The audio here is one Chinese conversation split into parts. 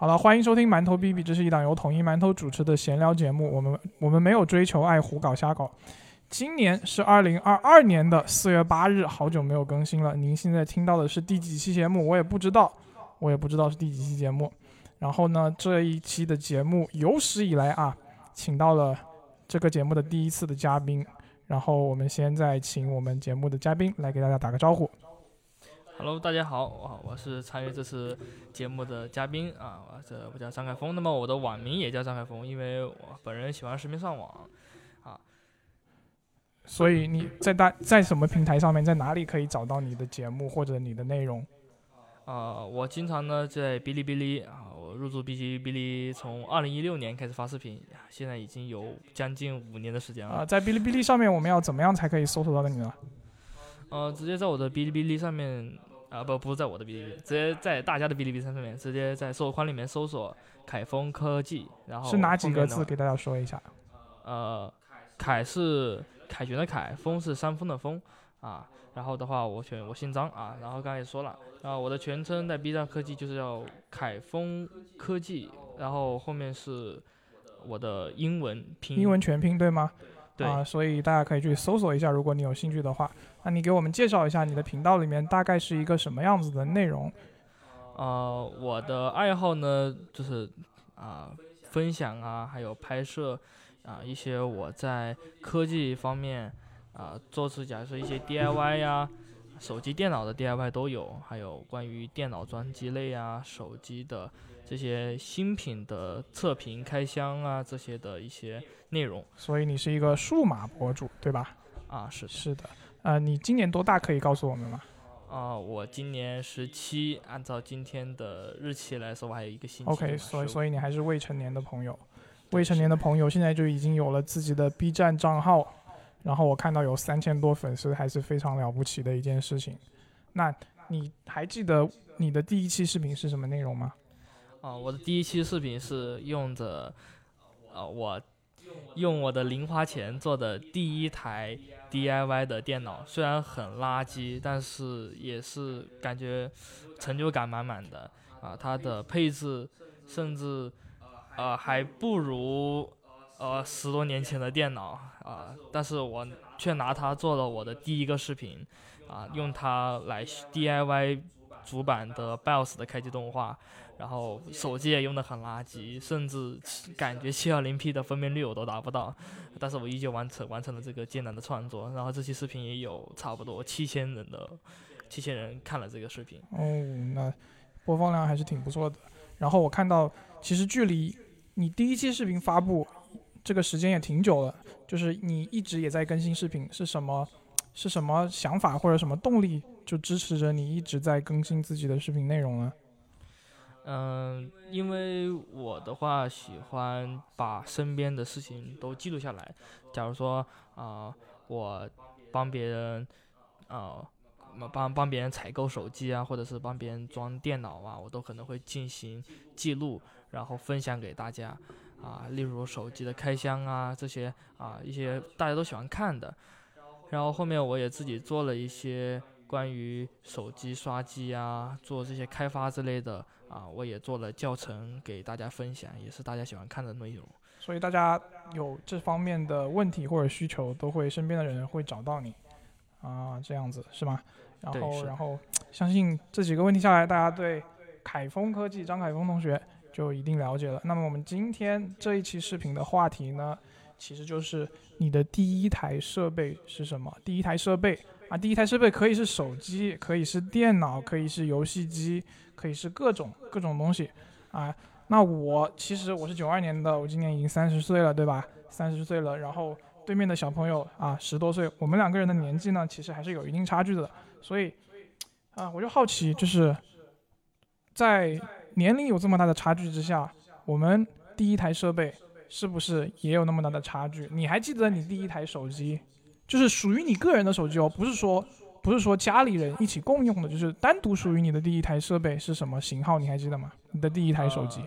好了，欢迎收听馒头 B B，这是一档由统一馒头主持的闲聊节目。我们我们没有追求爱胡搞瞎搞。今年是二零二二年的四月八日，好久没有更新了。您现在听到的是第几期节目？我也不知道，我也不知道是第几期节目。然后呢，这一期的节目有史以来啊，请到了这个节目的第一次的嘉宾。然后我们现在请我们节目的嘉宾来给大家打个招呼。Hello，大家好，我我是参与这次节目的嘉宾啊，我这我叫张凯峰，那么我的网名也叫张凯峰，因为我本人喜欢视频上网啊。所以你在大在什么平台上面，在哪里可以找到你的节目或者你的内容？啊，我经常呢在哔哩哔哩啊，我入驻哔哩哔哩从二零一六年开始发视频，现在已经有将近五年的时间了啊、了。在哔哩哔哩上面，我们要怎么样才可以搜索到你呢？呃，直接在我的哔哩哔哩上面啊，不不是在我的哔哩哔哩，直接在大家的哔哩哔哩上面，直接在搜索框里面搜索“凯丰科技”，然后是哪几个字？给大家说一下。呃，凯是凯旋的凯，峰是山峰的峰啊。然后的话，我选我姓张啊。然后刚才也说了，啊，我的全称在 B 站科技就是叫凯丰科技，然后后面是我的英文拼音。英文全拼对吗？对啊，所以大家可以去搜索一下，如果你有兴趣的话。那你给我们介绍一下你的频道里面大概是一个什么样子的内容？呃，我的爱好呢，就是啊、分享啊，还有拍摄啊、一些我在科技方面啊、做出假如说一些 DIY 呀、手机、电脑的 DIY 都有，还有关于电脑专机类啊、手机的这些新品的测评、开箱啊这些的一些内容所以你是一个数码博主，对吧？啊，是的。是的。呃，你今年多大？可以告诉我们吗啊、我今年十七，按照今天的日期来说，我还有一个星期嘛。？OK，所以所以你还是未成年的朋友。未成年的朋友现在就已经有了自己的 B 站账号，然后我看到有三千多粉丝，还是非常了不起的一件事情。那你还记得你的第一期视频是什么内容吗？啊、我的第一期视频是用着，呃，我用我的零花钱做的第一台 DIY 的电脑，虽然很垃圾，但是也是感觉成就感满满的啊、它的配置甚至呃还不如呃十多年前的电脑啊、但是我却拿它做了我的第一个视频啊、用它来 DIY 主板的 BIOS 的开机动画。然后手机也用的很垃圾，甚至感觉 720P 的分辨率我都达不到，但是我依旧完成完成了这个艰难的创作。然后这期视频也有差不多七千人的七千人看了这个视频。哦，那播放量还是挺不错的。然后我看到，其实距离你第一期视频发布这个时间也挺久了，就是你一直也在更新视频，是什么？是什么想法或者什么动力就支持着你一直在更新自己的视频内容呢？嗯，因为我的话喜欢把身边的事情都记录下来。假如说啊、我帮别人啊、帮帮别人采购手机啊，或者是帮别人装电脑啊，我都可能会进行记录，然后分享给大家啊。例如手机的开箱啊，这些啊一些大家都喜欢看的。然后后面我也自己做了一些关于手机刷机啊，做这些开发之类的啊，我也做了教程给大家分享，也是大家喜欢看的内容。所以大家有这方面的问题或者需求，都会身边的人会找到你啊，这样子是吗？然后然后相信这几个问题下来，大家对凯丰科技张凯峰同学就一定了解了。那么我们今天这一期视频的话题呢，其实就是你的第一台设备是什么？第一台设备啊，第一台设备可以是手机，可以是电脑，可以是游戏机，可以是各种各种东西啊。那我其实我是九二年的，我今年已经三十岁了，对吧？三十岁了，然后对面的小朋友啊十多岁，我们两个人的年纪呢，其实还是有一定差距的。所以啊，我就好奇，就是在年龄有这么大的差距之下，我们第一台设备是不是也有那么大的差距？你还记得你第一台手机，就是属于你个人的手机哦，不是说不是说家里人一起共用的，就是单独属于你的第一台设备是什么型号？你还记得吗？你的第一台手机，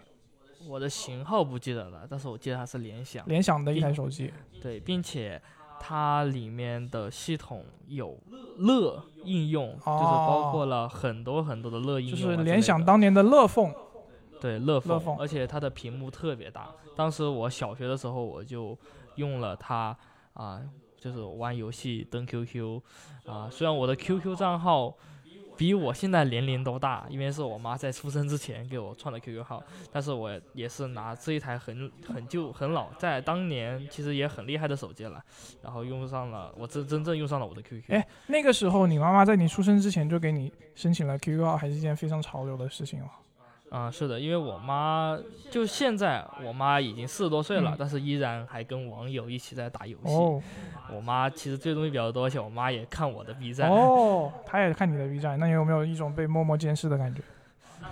我的型号不记得了，但是我记得它是联想，联想的一台手机。对，并且它里面的系统有乐应用，就是包括了很多很多的乐应用啊之类的，是联想当年的乐凤，对乐乐凤而且它的屏幕特别大。当时我小学的时候我就用了它啊，就是玩游戏登 QQ 啊。虽然我的 QQ 账号比我现在年龄都大，因为是我妈在出生之前给我创的 QQ 号，但是我也是拿这一台很很旧很老，在当年其实也很厉害的手机了，然后用上了我真真正用上了我的 QQ。哎，那个时候你妈妈在你出生之前就给你申请了 QQ 号，还是一件非常潮流的事情哦。啊，是的，因为我妈就现在，我妈已经四十多岁了，嗯但是依然还跟网友一起在打游戏。哦我妈其实追东西比较多，而且我妈也看我的 B 站。哦，她也看你的 B 站，那你有没有一种被默默监视的感觉？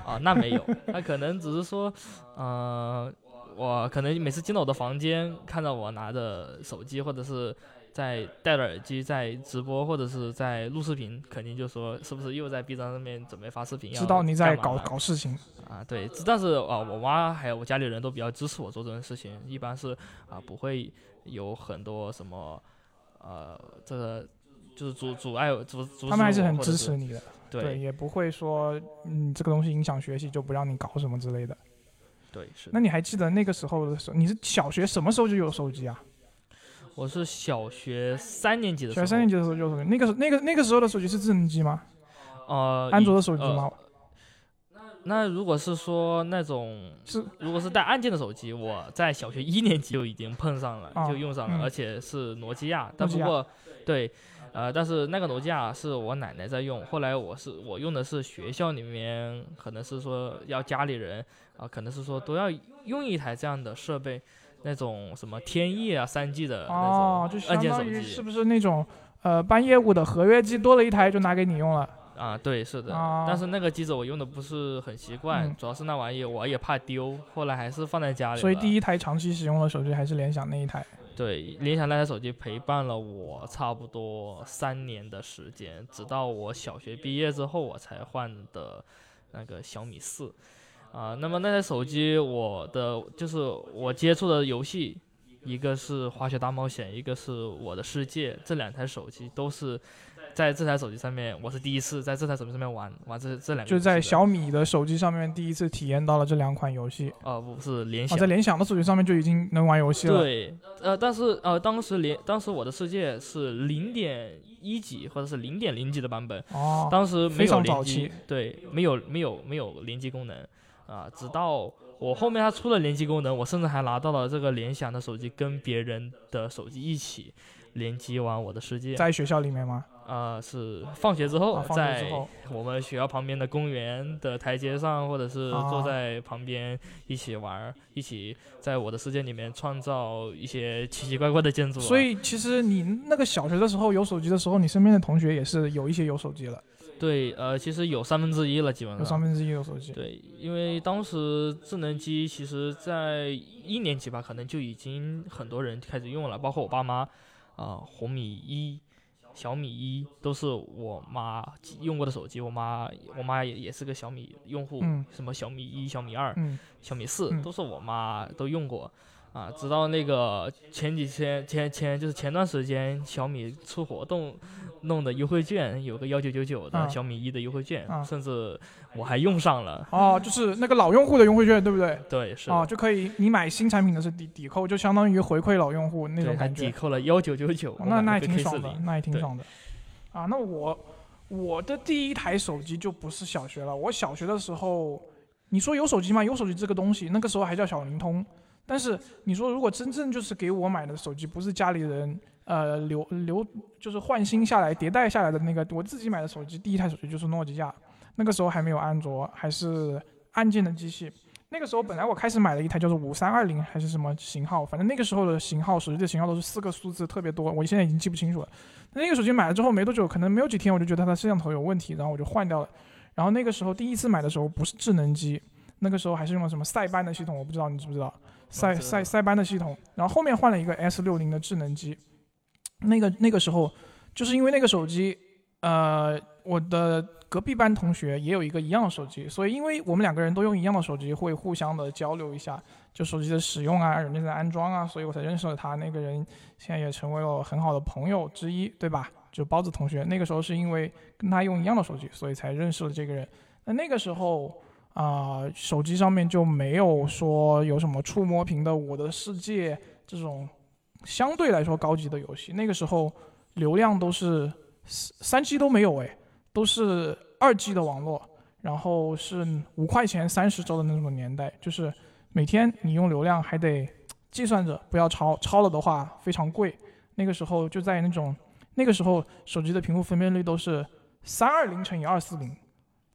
啊，那没有，她可能只是说，呃，我可能每次进到我的房间，看到我拿着手机或者是在戴着耳机在直播或者是在录视频，肯定就说是不是又在 B 站上面准备发视频？知道你在搞搞事情，啊，对，但是啊，我妈还有我家里人都比较支持我做这件事情，一般是啊不会有很多什么呃这个就是阻阻碍阻阻他们还是很支持你的，对也不会说嗯这个东西影响学习就不让你搞什么之类的。对是那你还记得那个时候的时候，你是小学什么时候就有手机啊？我是小学三年级的时候，小学三年级的时候就有手机，那个时那个那个时候的手机是智能机吗？呃安卓的手机吗？那如果是说那种是如果是带按键的手机，我在小学一年级就已经碰上了，啊就用上了，嗯而且是诺基亚。但诺基亚不过，对，呃，但是那个诺基亚是我奶奶在用，后来我是我用的是学校里面，可能是说要家里人啊、可能是说都要用一台这样的设备，那种什么天翼啊、三 G 的哦，那就相种按键手机当于是不是那种呃办业务的合约机多了一台就拿给你用了？啊，对，是的。啊但是那个机子我用的不是很习惯，嗯主要是那玩意我也怕丢，后来还是放在家里。所以第一台长期使用的手机还是联想那一台。对，联想那台手机陪伴了我差不多三年的时间，直到我小学毕业之后，我才换的那个小米四。啊、那么那台手机，我的就是我接触的游戏，一个是滑雪大冒险，一个是我的世界，这两台手机都是在这台手机上面，我是第一次在这台手机上面玩玩这这两个就在小米的手机上面第一次体验到了这两款游戏。呃不是联啊，想在联想的手机上面就已经能玩游戏了。对，呃，但是呃，当时联当时我的世界是零点一级或者是零点零级的版本，哦，当时没非常有联机早期，对，没有没有没有联机功能啊、直到我后面它出了联机功能，我甚至还拿到了这个联想的手机，跟别人的手机一起联机玩我的世界。在学校里面吗？呃，是放学之后，在我们学校旁边的公园的台阶上，或者是坐啊在旁边一起玩儿，一起在我的世界里面创造一些奇奇怪怪的建筑、啊。所以其实你那个小学的时候有手机的时候，你身边的同学也是有一些有手机了，对，呃，其实有三分之一了，基本上。有三分之一的手机。对，因为当时智能机其实在一年级吧，可能就已经很多人开始用了，包括我爸妈，啊、红米一、小米一都是我妈用过的手机。我妈，我妈也也是个小米用户，嗯什么小米一、小米二、嗯，小米四嗯都是我妈都用过。啊，直到那个前几天前前就是前段时间小米出活动，弄的优惠券有个幺九九九的啊小米一的优惠券，啊甚至我还用上了。哦，就是那个老用户的优惠券，对不对？对，是的哦，就可以，你买新产品的是抵抵扣，就相当于回馈老用户那种感觉抵。扣了幺九九九哦，那那也挺爽的，那也挺爽的。啊，那我我的第一台手机就不是小学了，我小学的时候，你说有手机吗？有手机这个东西，那个时候还叫小灵通。但是你说如果真正就是给我买的手机，不是家里人呃留留就是换新下来迭代下来的那个，我自己买的手机，第一台手机就是诺基亚，那个时候还没有安卓，还是按键的机器。那个时候本来我开始买了一台就是五三二零还是什么型号，反正那个时候的型号手机的型号都是四个数字特别多，我现在已经记不清楚了。那个手机买了之后没多久，可能没有几天我就觉得它的摄像头有问题，然后我就换掉了。然后那个时候第一次买的时候不是智能机，那个时候还是用了什么塞班的系统，我不知道你知不知道塞塞塞班的系统。然后后面换了一个 S 六零的智能机，那个那个时候就是因为那个手机，呃，我的隔壁班同学也有一个一样的手机，所以因为我们两个人都用一样的手机，会互相的交流一下，就手机的使用啊、软件的安装啊，所以我才认识了他。那个人现在也成为了很好的朋友之一，对吧？就包子同学，那个时候是因为跟他用一样的手机，所以才认识了这个人。那那个时候，啊、手机上面就没有说有什么触摸屏的《我的世界》这种相对来说高级的游戏。那个时候流量都是三 G 都没有哎，都是二 G 的网络，然后是五块钱三十兆的那种年代，就是每天你用流量还得计算着不要超，超了的话非常贵。那个时候就在那种那个时候手机的屏幕分辨率都是三二零乘以二四零，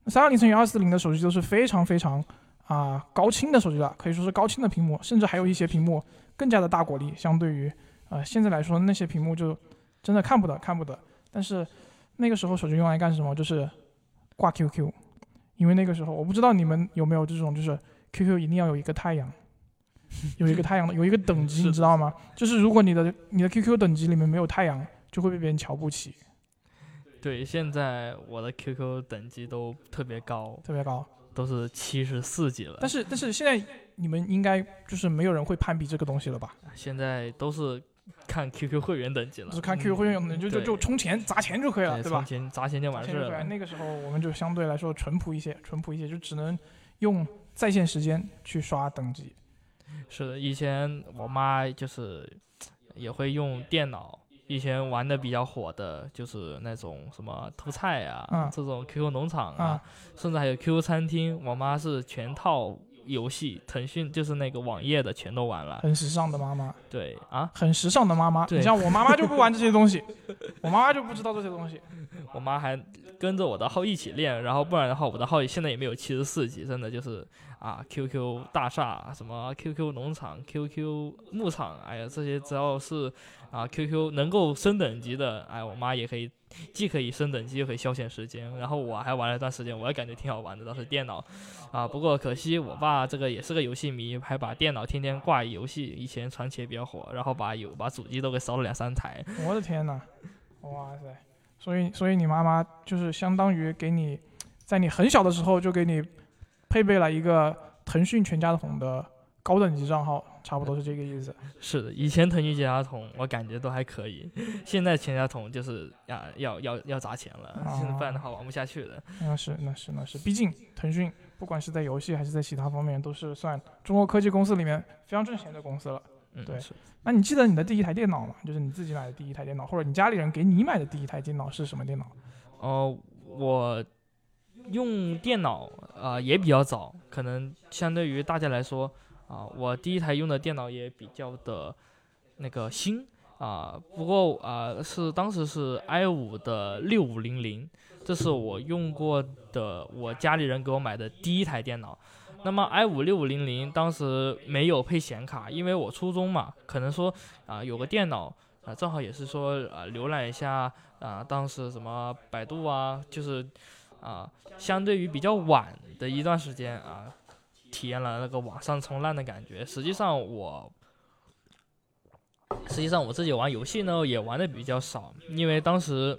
三二零乘以二四零的手机都是非常非常啊、高清的手机了，可以说是高清的屏幕，甚至还有一些屏幕更加的大果粒，相对于呃现在来说那些屏幕就真的看不得看不得。但是那个时候手机用来干什么？就是挂 QQ，因为那个时候我不知道你们有没有这种，就是 QQ 一定要有一个太阳，有一个太阳的有一个等级，你知道吗？就是如果你的你的 QQ 等级里面没有太阳，就会被别人瞧不起，对，现在我的 QQ 等级都特别高，特别高。都是七十四级了。但是但是现在你们应该就是没有人会攀比这个东西了吧？现在都是看 QQ 会员等级了，就是看 QQ 会员的就就就充钱砸钱就可以了，对对吧充？钱砸钱就完事了。那个时候我们就相对来说淳朴一些，淳朴一些，就只能用在线时间去刷等级。是的，以前我妈就是也会用电脑，以前玩的比较火的就是那种什么偷菜啊，嗯这种 QQ 农场啊，啊甚至还有 QQ 餐厅，我妈是全套游戏，腾讯就是那个网页的全都玩了。很时尚的妈妈，对啊，很时尚的妈妈。你像我妈妈就不玩这些东西，我妈妈就不知道这些东西。我妈还跟着我的号一起练，然后不然的话，我的号现在也没有七十四级，真的就是啊，QQ 大厦什么 QQ 农场、QQ 牧场，哎呀，这些只要是啊 QQ 能够升等级的，哎，我妈也可以，既可以升等级，又可以消遣时间。然后我还玩了一段时间，我也感觉挺好玩的，当时电脑啊，不过可惜我爸这个也是个游戏迷，还把电脑天天挂游戏，以前传奇也比较火，然后把有把主机都给烧了两三台。我的天呐，哇塞！所以所以你妈妈就是相当于给你，在你很小的时候就给你配备了一个腾讯全家桶的高等级账号，差不多是这个意思。是的，以前腾讯全家桶我感觉都还可以，现在全家桶就是要要要要砸钱了，现在不然的话玩不下去了。那是那是那是，毕竟腾讯不管是在游戏还是在其他方面，都是算中国科技公司里面非常挣钱的公司了。嗯，对那你记得你的第一台电脑吗？就是你自己买的第一台电脑，或者你家里人给你买的第一台电脑是什么电脑？哦、我用电脑啊、也比较早，可能相对于大家来说啊、我第一台用的电脑也比较的那个新啊、不过啊、是当时是 i 五的六五零零，这是我用过的我家里人给我买的第一台电脑。那么 i 五六五零零当时没有配显卡，因为我初中嘛，可能说啊、有个电脑啊、正好也是说啊、浏览一下啊、当时什么百度啊，就是啊、相对于比较晚的一段时间啊，体验了那个网上冲浪的感觉。实际上我，实际上我自己玩游戏呢也玩的比较少，因为当时。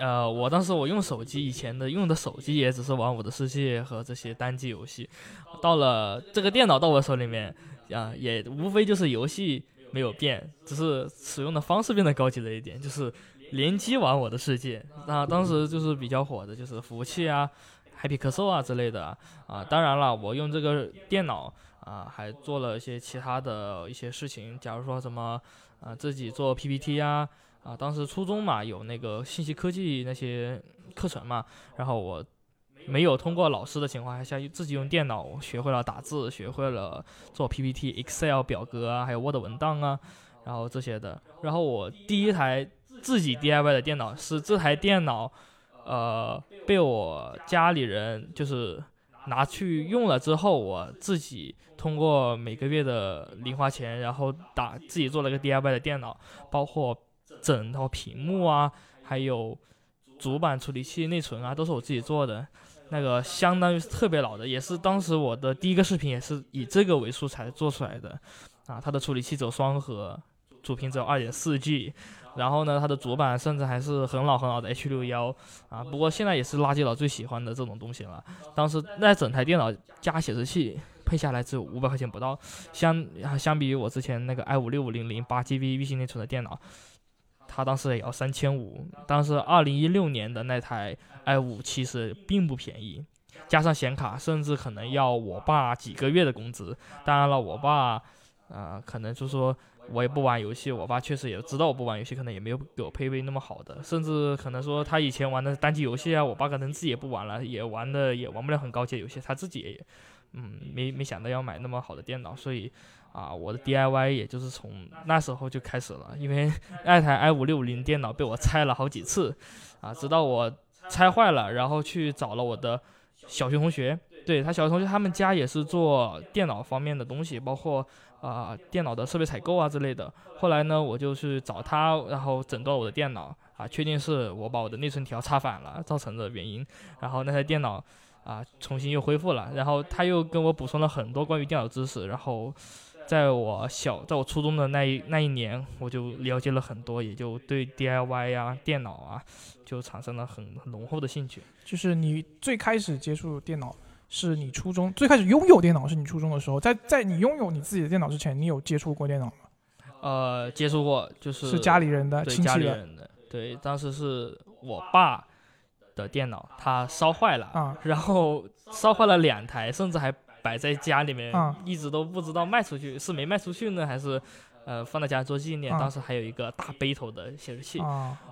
呃，我当时我用手机，以前的用的手机也只是玩我的世界和这些单机游戏，到了这个电脑到我手里面，啊、也无非就是游戏没有变，只是使用的方式变得高级了一点，就是联机玩我的世界。那当时就是比较火的，就是服务器啊、Happy 咳嗽啊之类的啊。当然了，我用这个电脑啊，还做了一些其他的一些事情，假如说什么啊，自己做 PPT 啊。啊，当时初中嘛，有那个信息科技那些课程嘛，然后我没有通过老师的情况下，自己用电脑学会了打字，学会了做 PPT、Excel 表格啊，还有 Word 文档啊，然后这些的。然后我第一台自己 DIY 的电脑是这台电脑，呃，被我家里人就是拿去用了之后，我自己通过每个月的零花钱，然后打自己做了个 DIY 的电脑，包括整套屏幕啊，还有主板、处理器、内存啊，都是我自己做的。那个相当于是特别老的，也是当时我的第一个视频，也是以这个为素材做出来的。啊，它的处理器只有双核，主频只有二点四 G，然后呢，它的主板甚至还是很老很老的 H 六幺啊。不过现在也是垃圾佬最喜欢的这种东西了。当时那整台电脑加显示器配下来只有五百块钱不到，相啊相比于我之前那个 i 五六五零零八 GB 运行内存的电脑。它当时也要三千五，当时二零一六年的那台 i 五其实并不便宜，加上显卡，甚至可能要我爸几个月的工资。当然了，我爸，呃，可能就说我也不玩游戏，我爸确实也知道我不玩游戏，可能也没有给我配备那么好的，甚至可能说他以前玩的单机游戏啊，我爸可能自己也不玩了，也玩的也玩不了很高阶游戏，他自己也，嗯，没没想到要买那么好的电脑，所以啊，我的 DIY 也就是从那时候就开始了，因为 那台 i 五六零电脑被我拆了好几次，啊，直到我拆坏了，然后去找了我的小学同学。对他小学同学，他们家也是做电脑方面的东西，包括啊电脑的设备采购啊之类的。后来呢，我就去找他，然后诊断我的电脑啊，确定是我把我的内存条插反了造成的原因。然后那台电脑啊重新又恢复了，然后他又跟我补充了很多关于电脑知识。然后在我小在我初中的那一那一年，我就了解了很多，也就对 DIY 啊电脑啊就产生了很很浓厚的兴趣。就是你最开始接触电脑。是你初中最开始拥有电脑，是你初中的时候，在在你拥有你自己的电脑之前，你有接触过电脑吗？呃，接触过，就是是家里人的，对家里人的，对，当时是我爸的电脑，他烧坏了，啊，然后烧坏了两台，甚至还摆在家里面，啊，一直都不知道卖出去，是没卖出去呢，还是？呃，放在家做纪念。当时还有一个大背头的显示器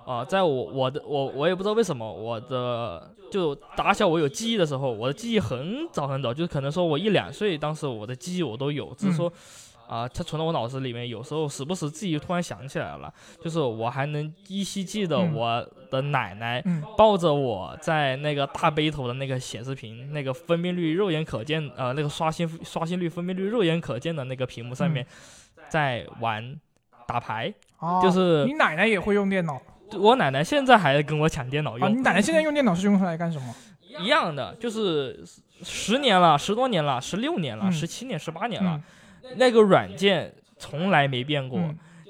啊，在我我的我我也不知道为什么我的就打小我有记忆的时候，我的记忆很早很早，就是可能说我一两岁，当时我的记忆我都有，只是说啊，它存到我脑子里面，有时候时不时自己突然想起来了，就是我还能依稀记得我的奶奶抱着我在那个大背头的那个显示屏，那个分辨率肉眼可见，呃，那个刷新刷新率分辨率肉眼可见的那个屏幕上面。在玩打牌，就是你奶奶也会用电脑。我奶奶现在还跟我抢电脑用。你奶奶现在用电脑是用它来干什么？一样的，就是十年了，十多年了，十六年了，十七年、十八年了，那个软件从来没变过，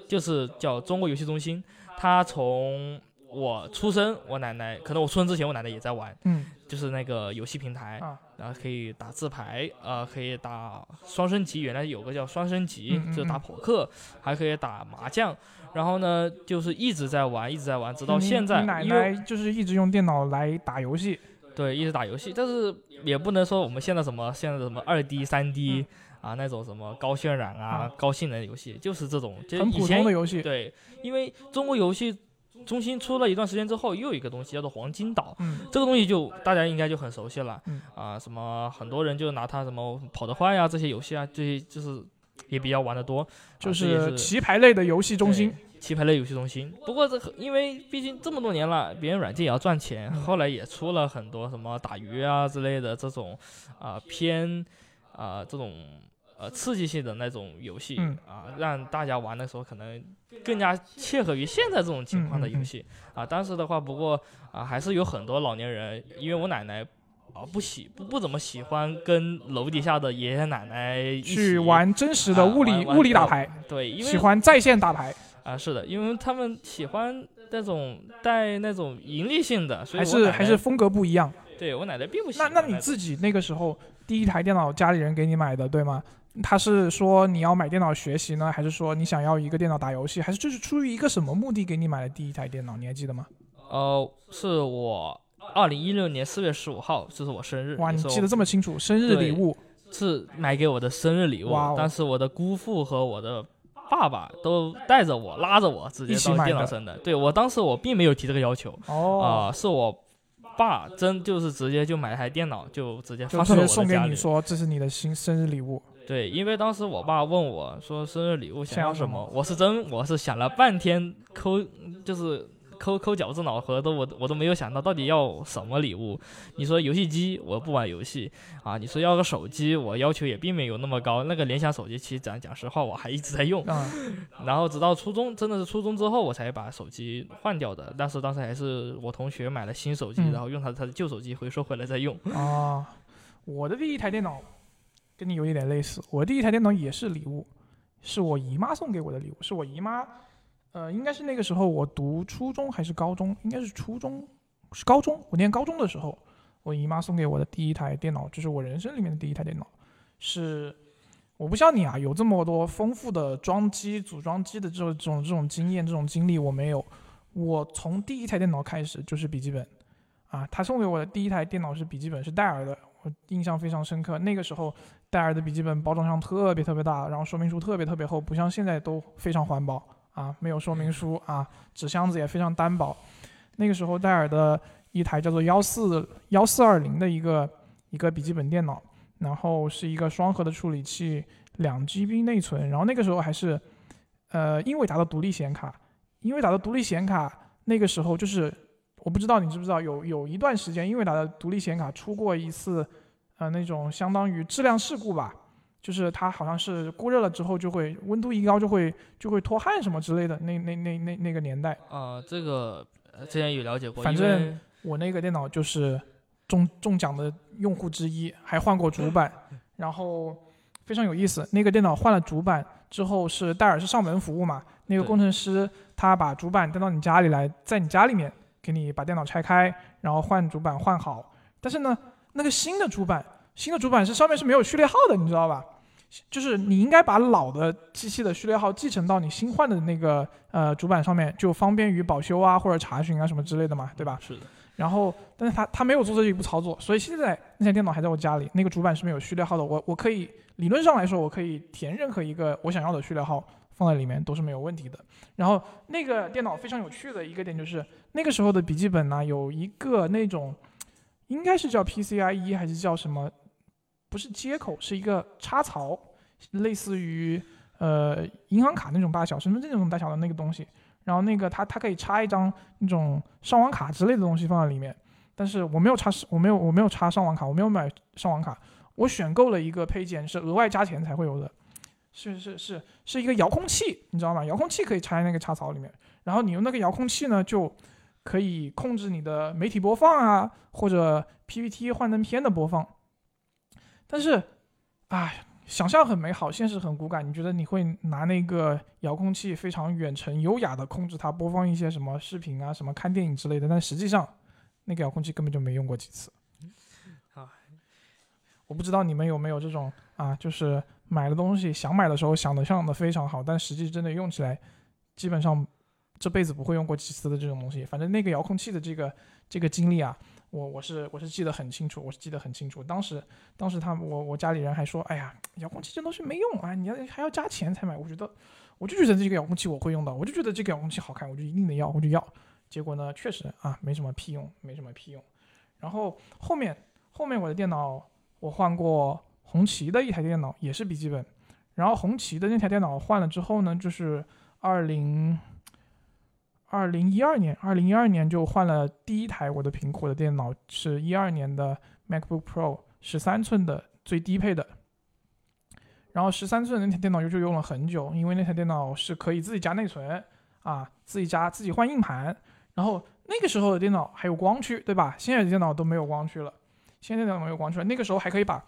就是叫中国游戏中心。它从我出生，我奶奶可能我出生之前，我奶奶也在玩。嗯。就是那个游戏平台，然后可以打字牌，呃，可以打双升级，原来有个叫双升级，就是打扑克，还可以打麻将。然后呢，就是一直在玩，一直在玩，直到现在。奶奶就是一直用电脑来打游戏。对，一直打游戏，但是也不能说我们现在什么现在的什么二 D、三 D 啊那种什么高渲染啊、高性能游戏，就是这种就很普通的游戏。对，因为中国游戏。中心出了一段时间之后，又有一个东西叫做黄金岛，这个东西就大家应该就很熟悉了，啊，什么很多人就拿它什么跑得快呀这些游戏啊，这些就是也比较玩得多，就是棋牌类的游戏中心，棋牌类游戏中心。不过这因为毕竟这么多年了，别人软件也要赚钱，后来也出了很多什么打鱼啊之类的这种啊偏啊这种。呃，刺激性的那种游戏啊，让大家玩的时候可能更加切合于现在这种情况的游戏啊。当时的话，不过啊，还是有很多老年人，因为我奶奶啊不喜不不怎么喜欢跟楼底下的爷爷奶奶去玩真实的物理物理打牌，对，因为喜欢在线打牌啊，是的，因为他们喜欢那种带那种盈利性的，所以还是还是风格不一样。对我奶奶并不喜欢。那那你自己那个时候第一台电脑家里人给你买的，对吗？他是说你要买电脑学习呢，还是说你想要一个电脑打游戏，还是就是出于一个什么目的给你买的第一台电脑？你还记得吗？呃，是我二零一六年四月十五号，这是我生日。哇，你记得这么清楚，生日礼物是买给我的生日礼物。哇！但是我的姑父和我的爸爸都带着我，拉着我直接到电脑城的。对我当时我并没有提这个要求。哦。啊，是我爸真就是直接就买了台电脑，就直接发送给我的送给你说这是你的新生日礼物。对，因为当时我爸问我说生日礼物想要什么，我是真我是想了半天，抠就是抠抠脚趾脑壳都我我都没有想到到底要什么礼物。你说游戏机我不玩游戏啊，你说要个手机我要求也并没有那么高，那个联想手机其实讲讲实话我还一直在用，然后直到初中真的是初中之后我才把手机换掉的，但是当时还是我同学买了新手机，然后用他他的旧手机回收回来再用。啊，我的第一台电脑。跟你有一点类似，我第一台电脑也是礼物，是我姨妈送给我的礼物。是我姨妈，呃，应该是那个时候我读初中还是高中，应该是初中，是高中。我念高中的时候，我姨妈送给我的第一台电脑，就是我人生里面的第一台电脑。是，我不像你啊，有这么多丰富的装机、组装机的这种、这种、这种经验、这种经历，我没有。我从第一台电脑开始就是笔记本，啊，他送给我的第一台电脑是笔记本，是戴尔的。我印象非常深刻。那个时候戴尔的笔记本包装箱特别特别大，然后说明书特别特别厚，不像现在都非常环保啊，没有说明书啊，纸箱子也非常单薄。那个时候戴尔的一台叫做幺四幺四二零的一个一个笔记本电脑，然后是一个双核的处理器，两 GB 内存，然后那个时候还是呃英伟达的独立显卡，英伟达的独立显卡那个时候就是我不知道你知不知道，有有一段时间英伟达的独立显卡出过一次呃那种相当于质量事故吧，就是它好像是过热了之后就会温度一高就会就会脱汗什么之类的，那那那那那个年代。啊、这个呃之前有了解过，反正我那个电脑就是中中奖的用户之一，还换过主板，然后非常有意思。那个电脑换了主板之后，是戴尔是上门服务嘛？那个工程师他把主板带到你家里来，在你家里面给你把电脑拆开，然后换主板换好。但是呢，那个新的主板，新的主板是上面是没有序列号的，你知道吧？就是你应该把老的机器的序列号继承到你新换的那个呃主板上面，就方便于保修啊或者查询啊什么之类的嘛，对吧？是的，然后，但是他他没有做这一步操作，所以现在那台电脑还在我家里，那个主板是没有序列号的。我我可以理论上来说，我可以填任何一个我想要的序列号放在里面都是没有问题的。然后那个电脑非常有趣的一个点就是，那个时候的笔记本呢有一个那种应该是叫 PCIe 还是叫什么，不是接口，是一个插槽，类似于呃银行卡那种大小、身份证那种大小的那个东西。然后那个它它可以插一张那种上网卡之类的东西放在里面，但是我没有插，我没有我没有插上网卡，我没有买上网卡，我选购了一个配件是额外加钱才会有的，是是是是一个遥控器，你知道吗？遥控器可以插在那个插槽里面，然后你用那个遥控器呢就可以控制你的媒体播放啊，或者 PPT 幻灯片的播放，但是，哎。想象很美好，现实很骨感。你觉得你会拿那个遥控器非常远程优雅的控制它播放一些什么视频啊、什么看电影之类的？但实际上，那个遥控器根本就没用过几次。啊，我不知道你们有没有这种啊，就是买了东西想买的时候想的想的非常好，但实际真的用起来，基本上这辈子不会用过几次的这种东西。反正那个遥控器的这个这个经历啊，我我是我是记得很清楚，我是记得很清楚。当时当时他我我家里人还说，哎呀，遥控器这东西没用啊，你要还要加钱才买。我觉得我就觉得这个遥控器我会用到，我就觉得这个遥控器好看，我就一定得要，我就要。结果呢，确实啊，没什么屁用，没什么屁用。然后后面后面我的电脑我换过红旗的一台电脑，也是笔记本。然后红旗的那台电脑换了之后呢，就是二零二零一二年，二零一二年就换了第一台我的苹果的电脑，是一二年的 MacBook Pro 十三寸的最低配的。然后十三寸的那台电脑就就用了很久，因为那台电脑是可以自己加内存啊，自己加自己换硬盘。然后那个时候的电脑还有光驱，对吧？现在的电脑都没有光驱了，现在的电脑没有光驱了。那个时候还可以把，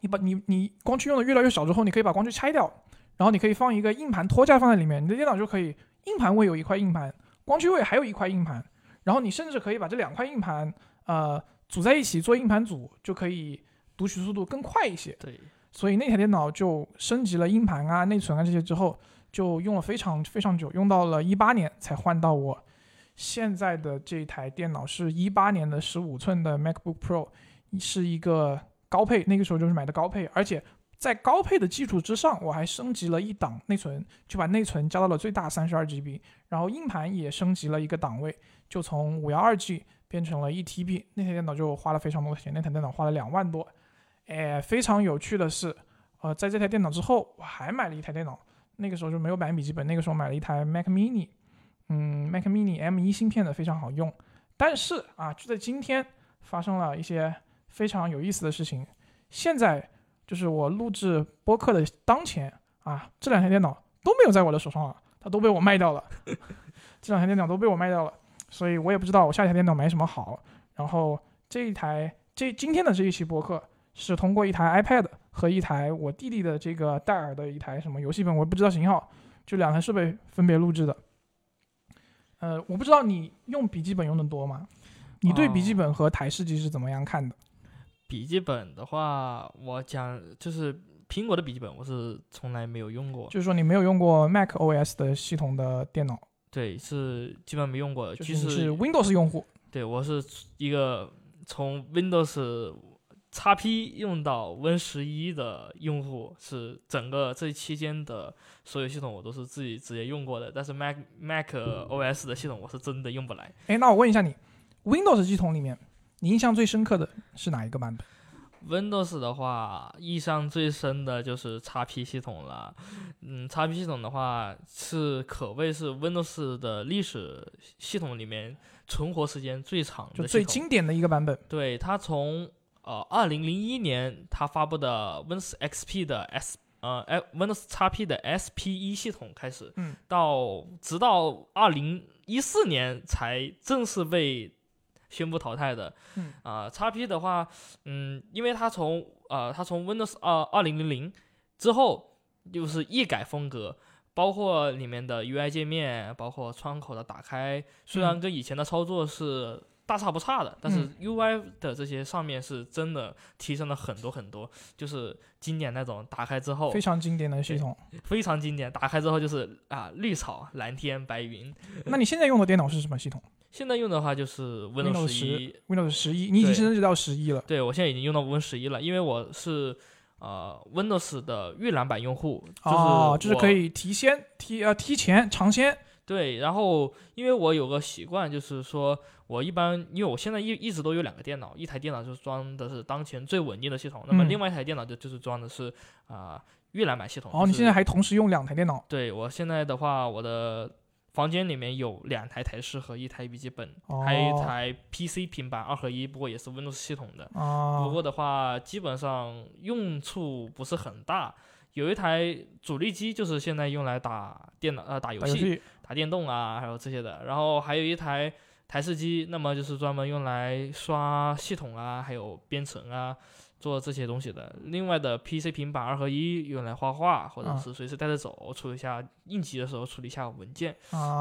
你把你你光驱用的越来越少之后，你可以把光驱拆掉，然后你可以放一个硬盘托架放在里面，你的电脑就可以硬盘位有一块硬盘，光驱位还有一块硬盘，然后你甚至可以把这两块硬盘呃组在一起做硬盘组，就可以读取速度更快一些。对，所以那台电脑就升级了硬盘啊、内存啊这些之后，就用了非常非常久，用到了一八年才换到我现在的这台电脑，是一八年的十五寸的 MacBook Pro，是一个高配，那个时候就是买的高配，而且在高配的基础之上，我还升级了一档内存，就把内存加到了最大三十二 GB，然后硬盘也升级了一个档位，就从五幺二 G 变成了一 TB，那台电脑就花了非常多的钱，那台电脑花了两万多。哎，非常有趣的是，呃，在这台电脑之后，我还买了一台电脑。那个时候就没有买笔记本，那个时候买了一台 Mac Mini，嗯，Mac Mini M1 芯片的非常好用。但是啊，就在今天发生了一些非常有意思的事情。现在就是我录制播客的当前啊，这两台电脑都没有在我的手上了，它都被我卖掉了。这两台电脑都被我卖掉了，所以我也不知道我下一台电脑买什么好。然后这一台这今天的这一期播客。是通过一台 iPad 和一台我弟弟的这个戴尔的一台什么游戏本，我不知道型号，就两台设备分别录制的。呃，我不知道你用笔记本用的多吗？你对笔记本和台式机是怎么样看的？笔记本的话，我讲就是苹果的笔记本，我是从来没有用过。就是说你没有用过 Mac OS 的系统的电脑，对，是基本没用过。就就是是 Windows 用户。对我是一个从 Windows x P 用到 Win 十一的用户是整个这期间的所有系统我都是自己直接用过的，但是 Mac Mac OS 的系统我是真的用不来。哎，那我问一下你，Windows 系统里面你印象最深刻的是哪一个版本？Windows 的话，印象最深的就是 x P 系统了。嗯，x P 系统的话是可谓是 Windows 的历史系统里面存活时间最长的，就最经典的一个版本。对，它从呃，二零零一年它发布的 Windows XP 的 S 呃，Windows XP 的 SP 一系统开始，嗯，到直到二零一四年才正式被宣布淘汰的，嗯，啊，XP 的话，嗯，因为它从呃，它从 Windows 二二零零零之后就是一改风格，包括里面的 UI 界面，包括窗口的打开，虽然跟以前的操作是。大差不差的，但是 UI 的这些上面是真的提升了很多很多，就是经典那种打开之后非常经典的系统，非常经典。打开之后就是啊，绿草、蓝天、白云。那你现在用的电脑是什么系统？现在用的话就是 Windows 十一，Windows 十一，你已经升级到十一了。对，我现在已经用到 Windows 十一了，因为我是呃 Windows 的预览版用户，哦，就是可以提先提呃提前尝鲜。对，然后因为我有个习惯，就是说。我一般，因为我现在一一直都有两个电脑，一台电脑就是装的是当前最稳定的系统，那么另外一台电脑就就是装的是啊预览版系统。哦，你现在还同时用两台电脑？对，我现在的话，我的房间里面有两台台式和一台笔记本，还有一台 PC 平板二合一，不过也是 Windows 系统的。哦。不过的话，基本上用处不是很大。有一台主力机就是现在用来打电脑呃打游戏、打电动啊，还有这些的。然后还有一台。台式机，那么就是专门用来刷系统啊，还有编程啊，做这些东西的。另外的 PC 平板二合一，用来画画或者是随时带着走，处理一下应急的时候处理一下文件。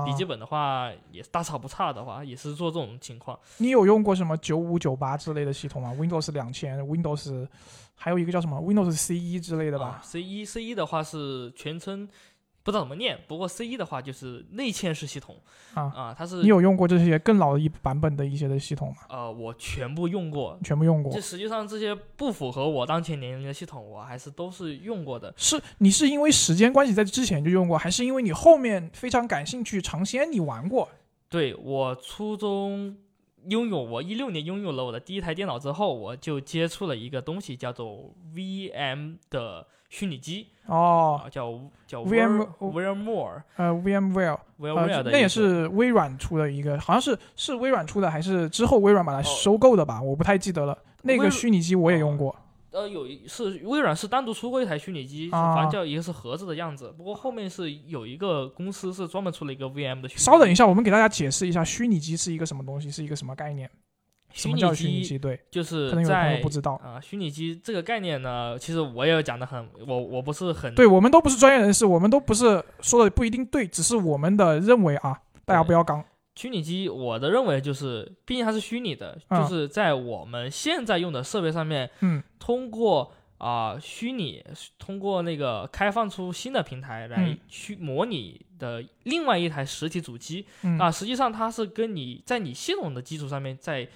笔记本的话，也大差不差的话，也是做这种情况。你有用过什么九五九八之类的系统吗？Windows 两千，Windows 还有一个叫什么 Windows C 一之类的吧？C 一 C 一的话是全称。不知道怎么念，不过 C 一的话就是内嵌式系统啊啊，它是你有用过这些更老的一版本的一些的系统吗？呃，我全部用过，全部用过。这实际上这些不符合我当前年龄的系统，我还是都是用过的。是你是因为时间关系在之前就用过，还是因为你后面非常感兴趣尝鲜你玩过？对我初中拥有，我一六年拥有了我的第一台电脑之后，我就接触了一个东西，叫做 VM 的。虚拟机哦，叫叫 VM VMware，呃，VMware，呃，那也是微软出的一个，好像是是微软出的，还是之后微软把它收购的吧？我不太记得了。那个虚拟机我也用过。呃，有是微软是单独出过一台虚拟机，反正叫一个是盒子的样子。不过后面是有一个公司是专门出了一个 VM 的。稍等一下，我们给大家解释一下虚拟机是一个什么东西，是一个什么概念。虚拟机对，就是在啊，虚拟机这个概念呢，其实我也讲的很，我我不是很，对我们都不是专业人士，我们都不是说的不一定对，只是我们的认为啊，大家不要刚。虚拟机，我的认为就是，毕竟它是虚拟的，就是在我们现在用的设备上面，嗯，通过。啊，虚拟通过那个开放出新的平台来去模拟的另外一台实体主机啊，实际上它是跟你在你系统的基础上面再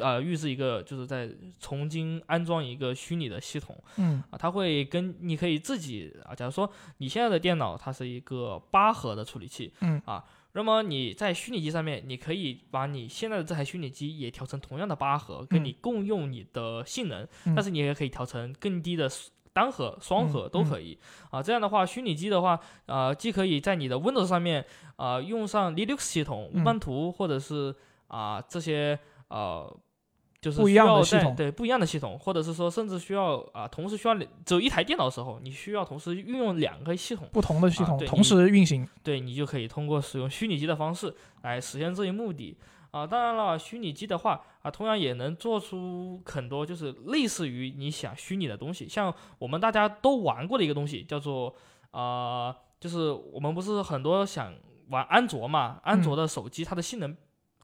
呃预置一个，就是在重新安装一个虚拟的系统，嗯。啊，它会跟你可以自己啊，假如说你现在的电脑它是一个八核的处理器，嗯。啊。那么你在虚拟机上面，你可以把你现在的这台虚拟机也调成同样的八核，跟你共用你的性能，但是你也可以调成更低的单核、双核都可以。啊，这样的话，虚拟机的话，呃，既可以在你的 Windows 上面啊用上 Linux 系统、乌班图或者是啊这些呃。就是需要在对不一样的系统，或者是说甚至需要啊，同时需要只有一台电脑的时候，你需要同时运用两个系统，不同的系统同时运行，对你就可以通过使用虚拟机的方式来实现这一目的啊。当然了，虚拟机的话啊，同样也能做出很多就是类似于你想虚拟的东西，像我们大家都玩过的一个东西叫做啊，就是我们不是很多想玩安卓嘛，安卓的手机它的性能。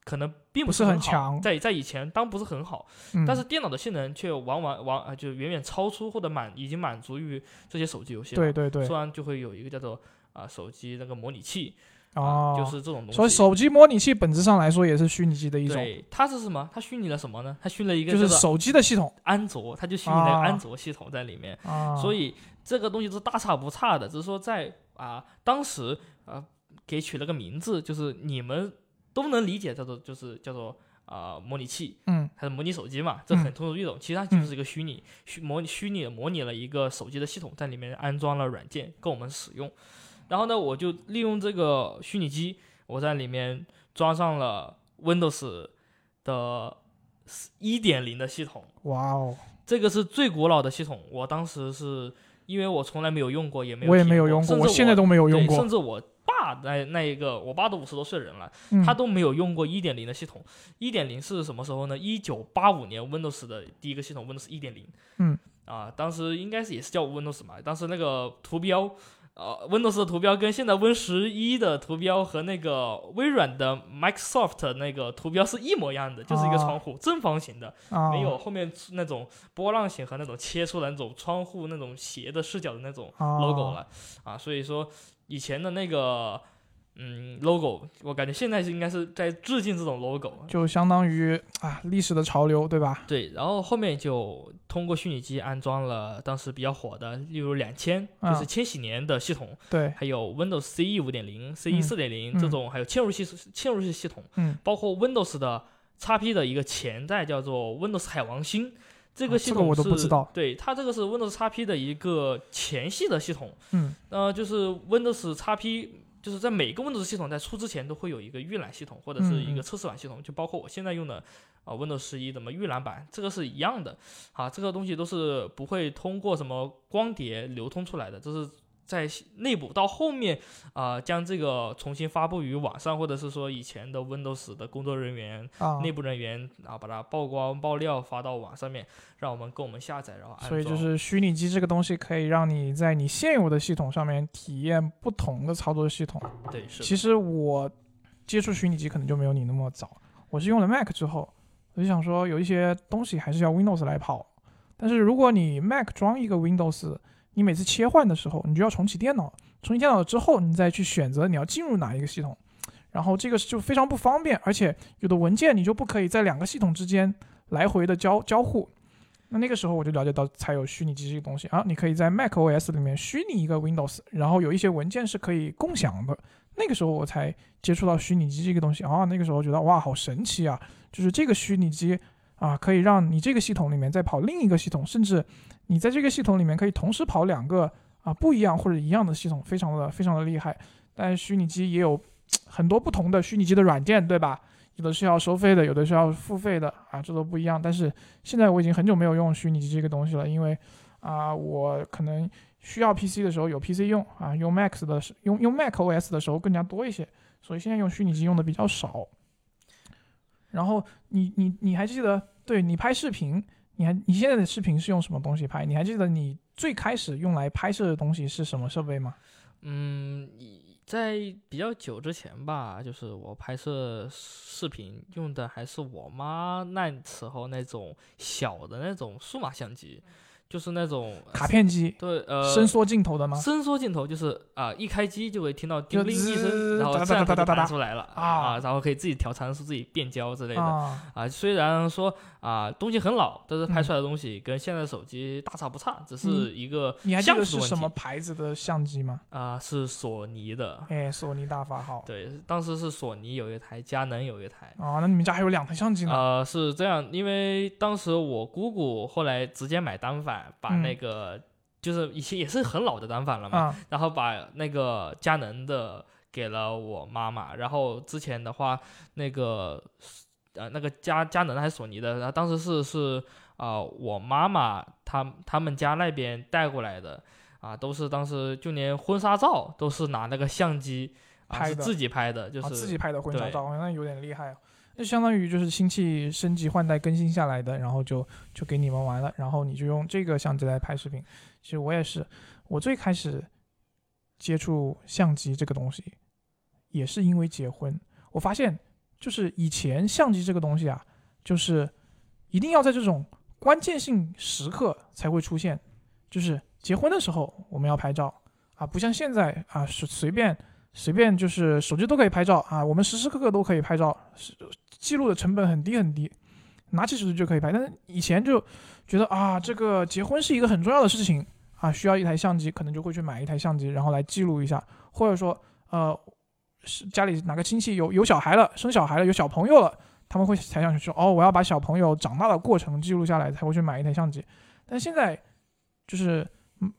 可能并不是很强，在在以前当不是很好，但是电脑的性能却往往往啊就远远超出或者满已经满足于这些手机游戏。对对对，突然就会有一个叫做啊手机那个模拟器哦，就是这种东西。所以手机模拟器本质上来说也是虚拟机的一种，对，它是什么？它虚拟了什么呢？它虚拟了一个就是手机的系统安卓，它就虚拟了安卓系统在里面。啊。所以这个东西是大差不差的，只是说在啊当时啊给取了个名字，就是你们都能理解，叫做就是叫做啊、模拟器，嗯它是模拟手机嘛，这嗯很通俗易懂。其实它就是一个虚拟虚模拟虚拟模拟了一个手机的系统，在里面安装了软件供我们使用。然后呢，我就利用这个虚拟机，我在里面装上了 Windows 的一点零的系统。哇哦，这个是最古老的系统，我当时是因为我从来没有用过，也没有我也没有用过，甚至我现在都没有用，过甚。至我爸那那一个，我爸都五十多岁的人了，嗯他都没有用过一点零的系统。一点零是什么时候呢？一九八五年 Windows 的第一个系统 Windows 一点零。嗯。啊，当时应该是也是叫 Windows 嘛，当时那个图标。呃，Windows 的图标跟现在 Win 十一的图标和那个微软的 Microsoft 那个图标是一模一样的，就是一个哦窗户，正方形的，啊，没有后面那种波浪形和那种切出来那种窗户那种斜的视角的那种啊。logo 了啊，所以说以前的那个嗯 logo，我感觉现在是应该是在致敬这种 logo。就相当于啊历史的潮流，对吧？对，然后后面就通过虚拟机安装了当时比较火的，例如两千，就是啊千禧年的系统，对，还有 Windows CE 五点零、CE 嗯四点零嗯这种，还有嵌入系嵌入式系统，嗯，包括 Windows 的 XP 的一个前代叫做 Windows 海王星，这啊个系统是、这个我都不知道对，它这个是 Windows XP 的一个前系的系统，嗯，呃，就是 Windows XP。就是在每个 Windows 系统在出之前都会有一个预览系统或者是一个测试版系统，就包括我现在用的啊、呃 Windows 十一的么预览版，这个是一样的。啊，这个东西都是不会通过什么光碟流通出来的，这是在内部到后面啊、将这个重新发布于网上，或者是说以前的 Windows 的工作人员啊，内部人员啊，把它曝光爆料发到网上面，让我们供我们下载，然后安装。所以就是虚拟机这个东西可以让你在你现有的系统上面体验不同的操作系统。对，是其实我接触虚拟机可能就没有你那么早，我是用了 Mac 之后，我就想说有一些东西还是要 Windows 来跑。但是如果你 Mac 装一个 Windows，你每次切换的时候，你就要重启电脑，重启电脑之后，你再去选择你要进入哪一个系统，然后这个就非常不方便，而且有的文件你就不可以在两个系统之间来回的交交互。那那个时候我就了解到才有虚拟机这个东西啊，你可以在 Mac OS 里面虚拟一个 Windows，然后有一些文件是可以共享的。那个时候我才接触到虚拟机这个东西啊，那个时候觉得哇，好神奇啊！就是这个虚拟机啊，可以让你这个系统里面再跑另一个系统，甚至你在这个系统里面可以同时跑两个啊不一样或者一样的系统，非常的非常的厉害。但虚拟机也有很多不同的虚拟机的软件，对吧？有的是要收费的，有的是要付费的啊，这都不一样。但是现在我已经很久没有用虚拟机这个东西了，因为啊，我可能需要 PC 的时候有 PC 用啊，用 Mac 的用用 Mac OS 的时候更加多一些，所以现在用虚拟机用的比较少。然后你你你还记得，对你拍视频，你还你现在的视频是用什么东西拍？你还记得你最开始用来拍摄的东西是什么设备吗？嗯，在比较久之前吧，就是我拍摄视频用的还是我妈那时候那种小的那种数码相机，就是那种卡片机，对呃伸缩镜头的吗？伸缩镜头就是啊、一开机就会听到叮铃一声，然后哒摄像头就哒哒哒哒哒弹出来了啊然后可以自己调参数、自己变焦之类的啊啊，虽然说啊、东西很老，但是拍嗯出来的东西跟现在的手机大差不差，只是嗯一个你还记像素的问得是什么牌子的相机吗？啊、是索尼的。哎，索尼大法好。对，当时是索尼有一台，佳能有一台。啊，那你们家还有两台相机呢？呃，是这样，因为当时我姑姑后来直接买单反，把嗯那个、就是以前也是很老的单反了嘛，啊，然后把那个佳能的给了我妈妈，然后之前的话那个呃那个佳佳能还是索尼的，然后当时是是啊、呃我妈妈她他们家那边带过来的啊、都是当时就连婚纱照都是拿那个相机啊、拍自己拍的，就是、啊自己拍的婚纱对照，那有点厉害哦。那相当于就是氢气升级换代更新下来的，然后就就给你们玩了，然后你就用这个相机来拍视频。其实我也是，我最开始接触相机这个东西，也是因为结婚。我发现，就是以前相机这个东西啊，就是一定要在这种关键性时刻才会出现，就是结婚的时候我们要拍照啊，不像现在啊是随便随便就是手机都可以拍照啊，我们时时刻刻都可以拍照，是记录的成本很低很低，拿起手机就可以拍。但是以前就觉得啊，这个结婚是一个很重要的事情啊，需要一台相机，可能就会去买一台相机，然后来记录一下，或者说呃，是家里哪个亲戚有有小孩了，生小孩了，有小朋友了，他们会才想去说哦，我要把小朋友长大的过程记录下来，才会去买一台相机。但现在就是。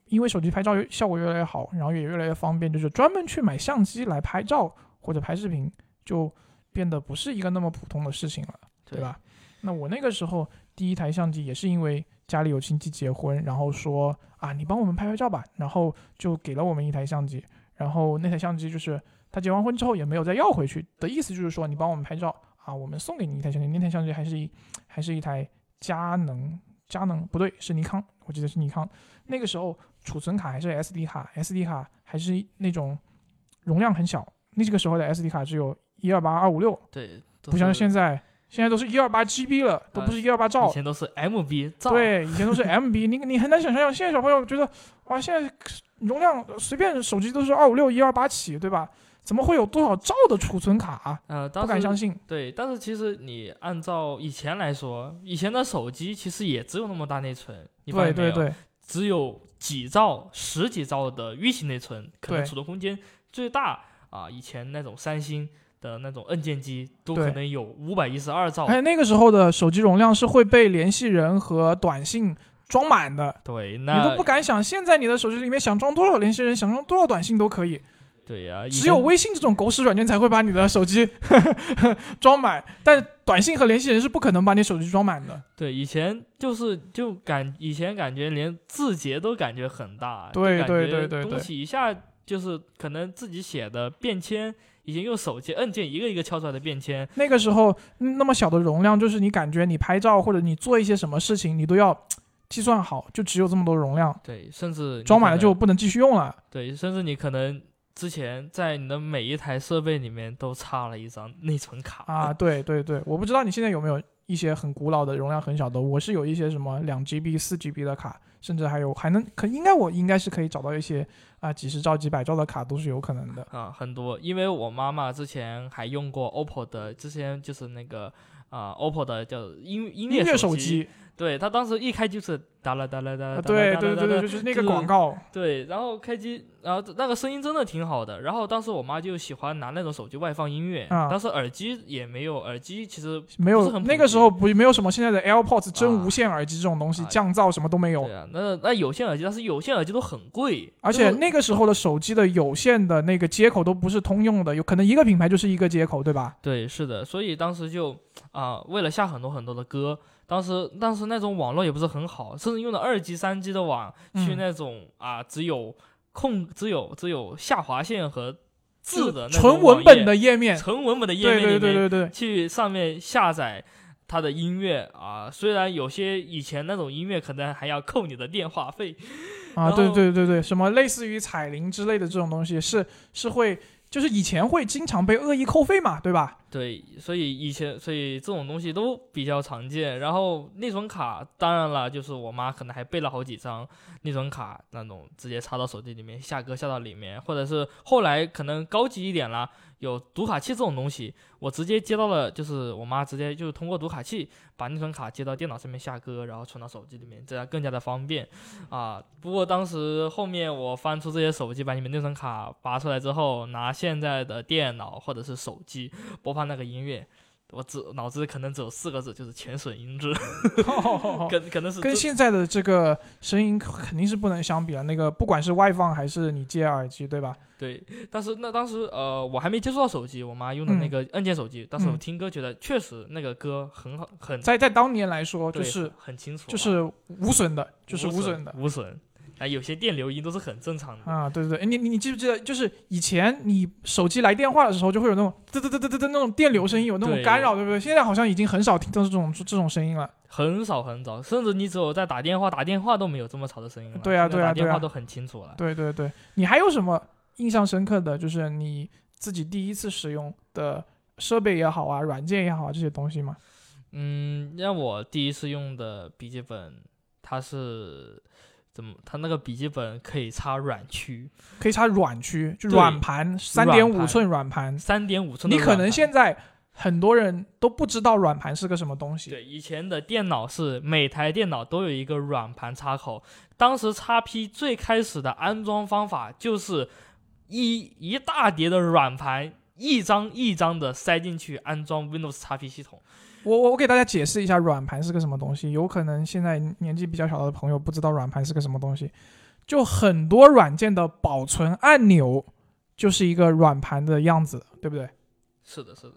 因为手机拍照效果越来越好，然后也越来越方便，就是专门去买相机来拍照或者拍视频，就变得不是一个那么普通的事情了，对吧？那我那个时候第一台相机也是因为家里有亲戚结婚，然后说啊，你帮我们拍拍照吧，然后就给了我们一台相机，然后那台相机就是他结完婚之后也没有再要回去的意思，就是说你帮我们拍照啊，我们送给你一台相机，那台相机还是一还是一台佳能，佳能不对，是尼康，我记得是尼康。那个时候储存卡还是 SD 卡，SD 卡还是那种容量很小。那这个时候的 SD 卡只有一二八二五六，对，不像现在，现在都是一二八 GB 了，都不是一二八兆。以前都是 MB 兆。对，以前都是 MB。你你很难想象，现在小朋友觉得哇，现在容量随便手机都是二五六一二八起，对吧？怎么会有多少兆的储存卡？呃，不敢相信。对，但是其实你按照以前来说，以前的手机其实也只有那么大内存。对对对。只有几兆、十几兆的运行内存，可能储存空间最大啊。以前那种三星的那种按键机都可能有五百一十二兆。还有那个时候的手机容量是会被联系人和短信装满的。对，你都不敢想，现在你的手机里面想装多少联系人，想装多少短信都可以。对呀，只有微信这种狗屎软件才会把你的手机 装满，但短信和联系人是不可能把你手机装满的。对，以前就是就感以前感觉连字节都感觉很大，对对对对，东西一下就是可能自己写的便签，以前用手机按键一个一个敲出来的便签，那个时候那么小的容量，就是你感觉你拍照或者你做一些什么事情，你都要计算好，就只有这么多容量。对，甚至装满了就不能继续用了。对，甚至你可能。之前在你的每一台设备里面都插了一张内存卡啊，对对对，我不知道你现在有没有一些很古老的容量很小的，我是有一些什么两 GB、四 GB 的卡，甚至还有还能可应该我应该是可以找到一些啊几十兆、几百兆的卡都是有可能的。啊，很多，因为我妈妈之前还用过 OPPO 的，之前就是那个啊 OPPO 的叫音音乐手机。对他当时一开就是哒啦哒啦哒，对对对对，就是那个广告。对，然后开机，然后那个声音真的挺好的。然后当时我妈就喜欢拿那种手机外放音乐，当时耳机也没有，耳机其实没有，那个时候不没有什么现在的 AirPods 真无线耳机这种东西，降噪什么都没有。对啊，那那有线耳机，但是有线耳机都很贵，而且那个时候的手机的有线的那个接口都不是通用的，有可能一个品牌就是一个接口，对吧？对，是的，所以当时就啊，为了下很多很多的歌。当时，当时那种网络也不是很好，甚至用的二 G、三 G 的网，去那种啊，只有控、只有只有下划线和字的纯文本的页面，纯文本的页面里面去上面下载它的音乐啊。虽然有些以前那种音乐可能还要扣你的电话费啊，对对对对，什么类似于彩铃之类的这种东西，是是会。就是以前会经常被恶意扣费嘛，对吧？对，所以以前，所以这种东西都比较常见。然后内存卡，当然了，就是我妈可能还备了好几张内存卡，那种直接插到手机里面下歌下到里面，或者是后来可能高级一点了。有读卡器这种东西，我直接接到了，就是我妈直接就是通过读卡器把内存卡接到电脑上面下歌，然后存到手机里面，这样更加的方便啊。不过当时后面我翻出这些手机，把你们内存卡拔出来之后，拿现在的电脑或者是手机播放那个音乐。我只脑子可能只有四个字，就是潜水音质，可可能是跟现在的这个声音肯定是不能相比了。那个不管是外放还是你接耳机，对吧？对。但是那当时呃，我还没接触到手机，我妈用的那个按键手机，当时我听歌觉得确实那个歌很好，很在在当年来说就是很清楚，就是无损的，就是无损的，无损。啊，有些电流音都是很正常的啊，对对对，你你你记不记得，就是以前你手机来电话的时候，就会有那种嘚嘚嘚嘚嘚嘚那种电流声音，有那种干扰，对不对？现在好像已经很少听到这种这种声音了，很少很少，甚至你只有在打电话打电话都没有这么吵的声音了。对啊对啊，打电话都很清楚了。对对对，你还有什么印象深刻的就是你自己第一次使用的设备也好啊，软件也好啊这些东西吗？嗯，让我第一次用的笔记本，它是。怎么，它那个笔记本可以插软驱，可以插软驱，就软盘，三点五寸软盘。三点五寸你可能现在很多人都不知道软盘是个什么东西。对，以前的电脑是每台电脑都有一个软盘插口，当时 x P 最开始的安装方法就是一一大叠的软盘，一张一张的塞进去安装 Windows x P 系统。我我我给大家解释一下软盘是个什么东西，有可能现在年纪比较小的朋友不知道软盘是个什么东西。就很多软件的保存按钮就是一个软盘的样子，对不对？是的，是的，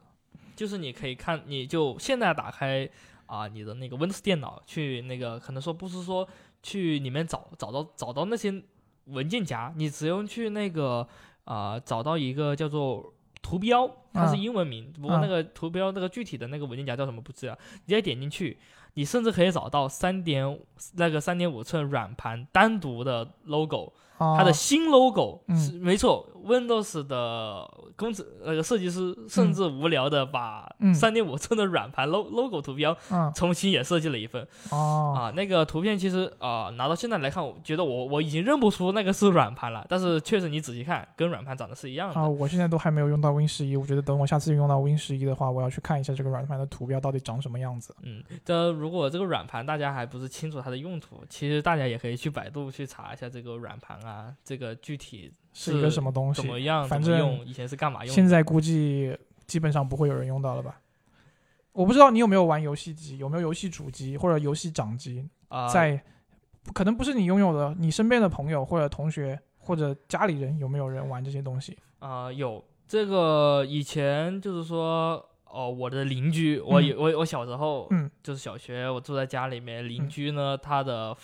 就是你可以看，你就现在打开啊、你的那个 Windows 电脑，去那个可能说不是说去里面找找到找到那些文件夹，你只用去那个啊、找到一个叫做图标，它是嗯英文名，不过嗯那个图标那个具体的那个文件夹叫什么不知道，你直接点进去。你甚至可以找到三点那个三点五寸软盘单独的 logo，啊，它的新 logo 嗯。是、没错，Windows 的工程那个设计师甚至无聊的把嗯。三点五寸的软盘 lo logo 图标嗯。重新也设计了一份、哦。啊，那个图片其实啊、拿到现在来看，我觉得我我已经认不出那个是软盘了，但是确实你仔细看，跟软盘长得是一样的。啊，我现在都还没有用到 Win 十一，我觉得等我下次用到 Win 十一的话，我要去看一下这个软盘的图标到底长什么样子。嗯，这如果这个软盘大家还不是清楚它的用途，其实大家也可以去百度去查一下这个软盘啊，这个具体是一个什么东西？怎么样，反正用，以前是干嘛用的。现在估计基本上不会有人用到了吧？我不知道你有没有玩游戏机，有没有游戏主机或者游戏掌机，啊、在可能不是你拥有的，你身边的朋友或者同学或者家里人有没有人玩这些东西？啊、有这个以前就是说，哦，我的邻居，我嗯。有、我我小时候，嗯。就是小学，我住在家里面，邻嗯。居呢，他的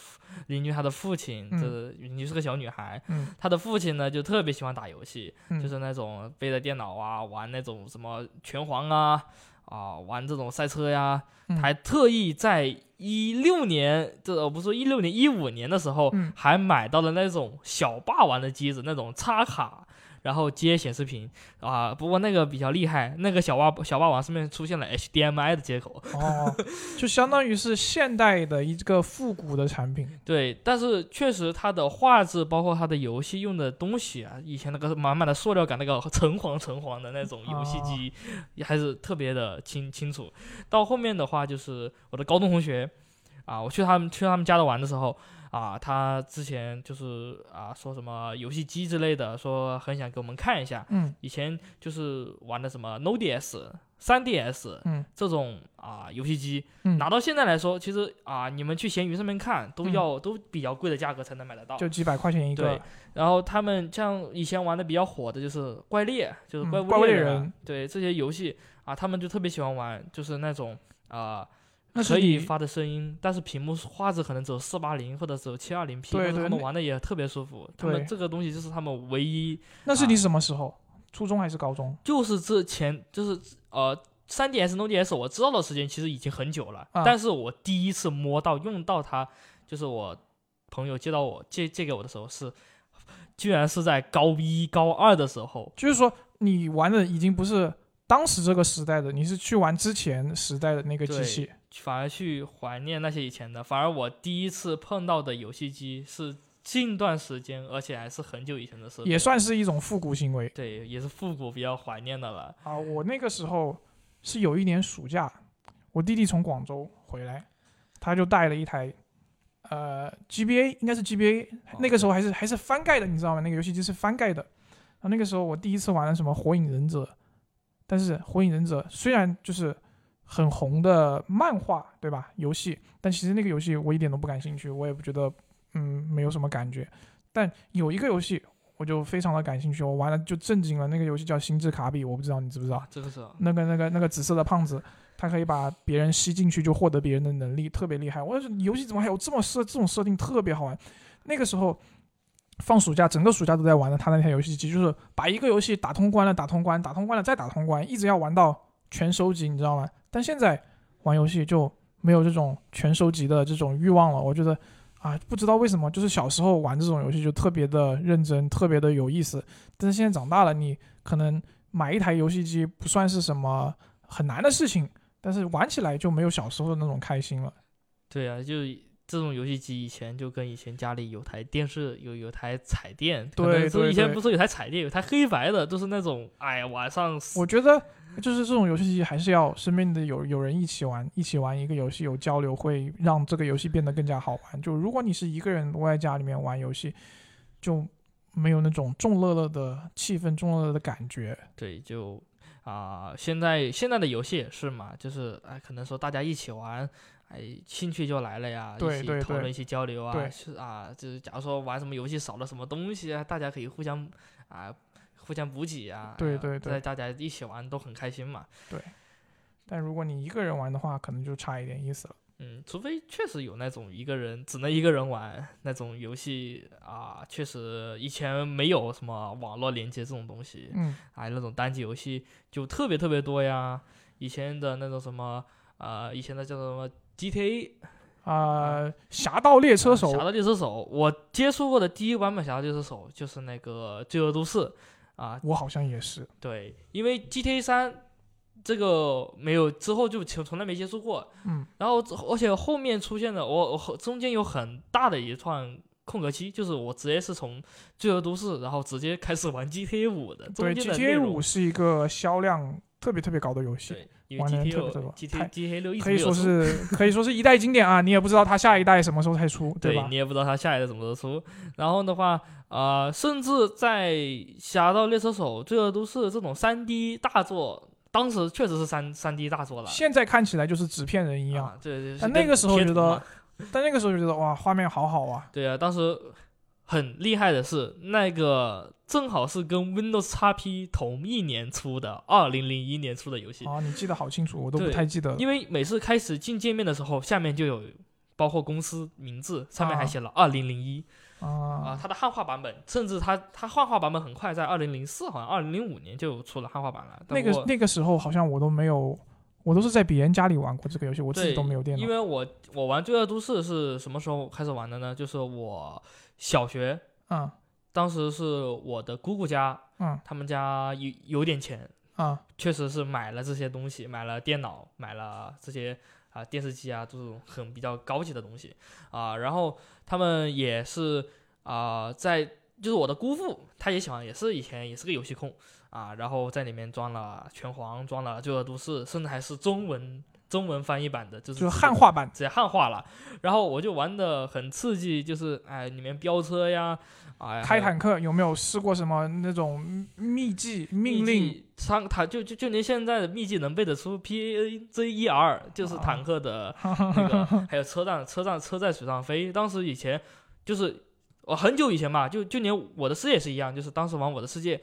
邻居他的父亲，嗯。这邻居是个小女孩，嗯。她的父亲呢就特别喜欢打游戏，嗯，就是那种背着电脑啊，玩那种什么拳皇啊，啊，玩这种赛车呀，嗯。还特意在一六年，这我不是一六年一五年的时候，嗯。还买到了那种小霸王的机子，那种插卡，然后接显示屏啊。不过那个比较厉害，那个小霸小霸王上面出现了 HDMI 的接口。哦，就相当于是现代的一个复古的产品。对，但是确实它的画质，包括它的游戏用的东西啊，以前那个满满的塑料感，那个橙黄橙黄的那种游戏机，也还是特别的清清楚。到后面的话，就是我的高中同学啊，我去他们去他们家的玩的时候啊，他之前就是啊说什么游戏机之类的，说很想给我们看一下。嗯以前就是玩的什么 NoDS、3DS 嗯这种啊游戏机，嗯，拿到现在来说，其实啊，你们去闲鱼上面看，都嗯要、都比较贵的价格才能买得到。就几百块钱一个对。然后他们像以前玩的比较火的就是怪猎，就是嗯怪物猎猎人对这些游戏啊，他们就特别喜欢玩，就是那种啊、可以发的声音，但是屏幕画质可能只有四八零或者只有七二零 P，但是他们玩的也特别舒服。他们这个东西就是他们唯一那是你什么时候？初中还是高中？就是之前就是呃。3 DS、NoDS 我知道的时间其实已经很久了，啊但是我第一次摸到用到它，就是我朋友借到我借借给我的时候是，居然是在高一高二的时候，就是说你玩的已经不是当时这个时代的，你是去玩之前时代的那个机器。反而去怀念那些以前的。反而我第一次碰到的游戏机是近段时间，而且还是很久以前的事，也算是一种复古行为对，也是复古比较怀念的了。啊！我那个时候是有一年暑假，我弟弟从广州回来，他就带了一台呃 GBA，应该是 GBA，那个时候还是还是翻盖的，你知道吗？那个游戏机是翻盖的。然后那个时候我第一次玩了什么《火影忍者》，但是《火影忍者》虽然就是很红的漫画，对吧？游戏，但其实那个游戏我一点都不感兴趣，我也不觉得，嗯，没有什么感觉。但有一个游戏我就非常的感兴趣，我玩了就震惊了。那个游戏叫《星之卡比》，我不知道你知不知道？啊，这个是啊那个那个那个紫色的胖子，他可以把别人吸进去，就获得别人的能力，特别厉害。我说游戏怎么还有这么设这种设定，特别好玩。那个时候放暑假，整个暑假都在玩的他那台游戏机，就是把一个游戏打通关了，打通关，打通关了再打通关，一直要玩到全收集，你知道吗？但现在玩游戏就没有这种全收集的这种欲望了。我觉得啊，不知道为什么，就是小时候玩这种游戏就特别的认真，特别的有意思。但是现在长大了，你可能买一台游戏机不算是什么很难的事情，但是玩起来就没有小时候的那种开心了。对啊，就这种游戏机以前就跟以前家里有台电视有有台彩电，对可能说对对以前不是有台彩电，有台黑白的，就是那种哎呀晚上我觉得就是这种游戏机还是要身边的有有人一起玩，一起玩一个游戏有交流，会让这个游戏变得更加好玩。就如果你是一个人窝在家里面玩游戏，就没有那种众乐乐的气氛、众乐乐的感觉。对就啊、现在现在的游戏也是嘛，就是哎可能说大家一起玩。哎，兴趣就来了呀，一起讨论、一起交流啊，是啊，就是假如说玩什么游戏少了什么东西啊，大家可以互相啊互相补给啊，对对对在大家一起玩都很开心嘛。对但如果你一个人玩的话，可能就差一点意思了。嗯，除非确实有那种一个人只能一个人玩那种游戏啊，确实以前没有什么网络连接这种东西，嗯，啊，那种单机游戏就特别特别多呀。以前的那种什么啊，以前的叫什么 GTA 啊、侠盗猎车手。侠盗猎车手，我接触过的第一个版本侠盗猎车手就是那个罪恶都市啊，我好像也是。对，因为 GTA 三这个没有之后就从从来没接触过，嗯，然后而且后面出现的我我中间有很大的一串空格期，就是我直接是从罪恶都市，然后直接开始玩 GTA 五的，中对，GTA 容五是一个销量特别特别高的游戏，对，因为玩的人 GTA 特别特别六多 GTA GTA 六一直可以说是 可以说是一代经典啊！你也不知道它下一代什么时候才出，对吧？对你也不知道它下一代什么时候出。然后的话，呃，甚至在《侠盗猎车手》《罪恶都市》这种三 D 大作，当时确实是三三 D 大作了。现在看起来就是纸片人一样，啊，对对。但那个时候觉得但那个时候就觉得哇，画面好好啊！对啊，当时很厉害的是，那个正好是跟 Windows XP 同一年出的，二零零一年出的游戏。啊，你记得好清楚，我都不太记得。因为每次开始进界面的时候，下面就有包括公司名字，上面还啊写了二零零一啊，啊，它的汉化版本，甚至它它汉化版本很快，在二零零四好像二零零五年就出了汉化版了。那个那个时候好像我都没有，我都是在别人家里玩过这个游戏，我自己都没有电脑因。为我我玩《罪恶都市》是什么时候开始玩的呢？就是我小学，嗯。当时是我的姑姑家，嗯。他们家有有点钱，啊确实是买了这些东西，买了电脑，买了这些啊、电视机啊这种很比较高级的东西啊、然后他们也是啊、在就是我的姑父，他也喜欢，也是以前也是个游戏控啊，然后在里面装了拳皇，装了罪恶都市，甚至还是中文中文翻译版的，就是就是汉化版直接汉化了，然后我就玩的很刺激，就是哎里面飙车呀，哎开坦克有没有试过什么那种秘技命令？上坦就就就连现在的秘技能背得出 P A J E R，就是啊坦克的那个，还有车站车站车在水上飞。当时以前就是我很久以前吧，就就连我的世界也是一样，就是当时玩我的世界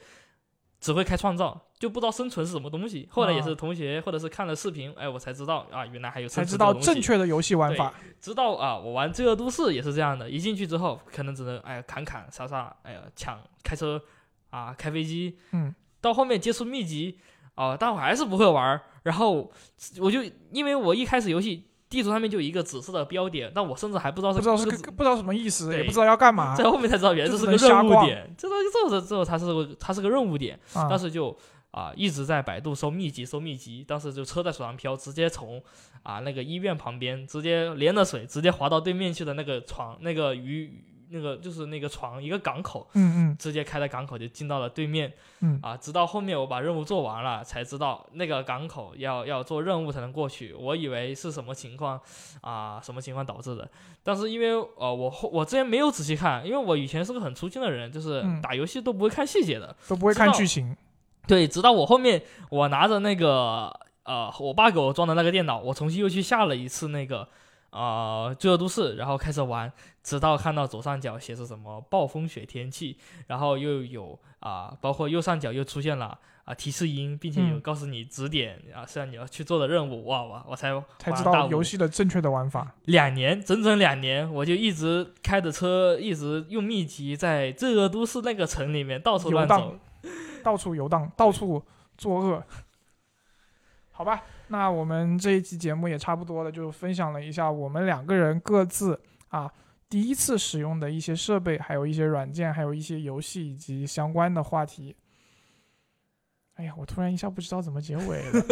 只会开创造，就不知道生存是什么东西。后来也是啊同学或者是看了视频，哎，我才知道啊，原来还有才知道正确的游戏玩法。知道啊，我玩《罪恶都市》也是这样的，一进去之后，可能只能哎呀砍砍杀杀，哎呀抢开车啊开飞机，嗯，到后面接触秘籍啊，但我还是不会玩，然后我就因为我一开始游戏地图上面就一个紫色的标点，但我甚至还不知道是不知道是这个个不知道什么意思，也不知道要干嘛在后面才知道原来这是个任务点，这东西这这之后它是个它是个任务点，嗯当时就啊一直在百度搜秘籍搜秘籍，当时就车在水上飘，直接从啊那个医院旁边直接连着水，直接滑到对面去的那个床那个鱼那个就是那个床一个港口，嗯嗯直接开到港口就进到了对面，嗯啊，直到后面我把任务做完了，才知道那个港口要要做任务才能过去。我以为是什么情况啊，什么情况导致的？但是因为呃，我后我之前没有仔细看，因为我以前是个很粗心的人，就是嗯打游戏都不会看细节的。都不会看剧情。对，直到我后面我拿着那个呃，我爸给我装的那个电脑，我重新又去下了一次那个呃《罪恶都市》，然后开始玩，直到看到左上角写着什么暴风雪天气，然后又有啊、包括右上角又出现了啊、提示音，并且有嗯告诉你指点啊，是让你要去做的任务，哇哇，我才才知道游戏的正确的玩法。两年，整整两年，我就一直开着车，一直用秘籍在罪恶都市那个城里面到处乱游荡走。到处游荡，到处作恶。好吧，那我们这一期节目也差不多了，就分享了一下我们两个人各自啊第一次使用的一些设备，还有一些软件，还有一些游戏以及相关的话题。哎呀，我突然一下不知道怎么结尾了。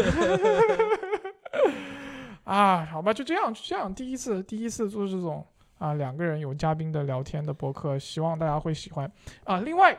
啊，好吧，就这样，就这样。第一次，第一次做这种啊，两个人有嘉宾的聊天的播客，希望大家会喜欢啊。另外，